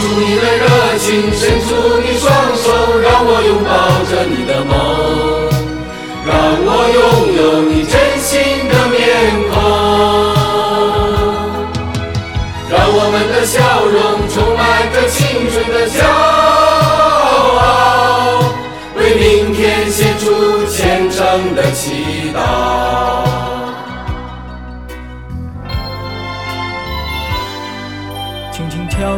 出你的热情，伸出你双手，让我拥抱着你的梦，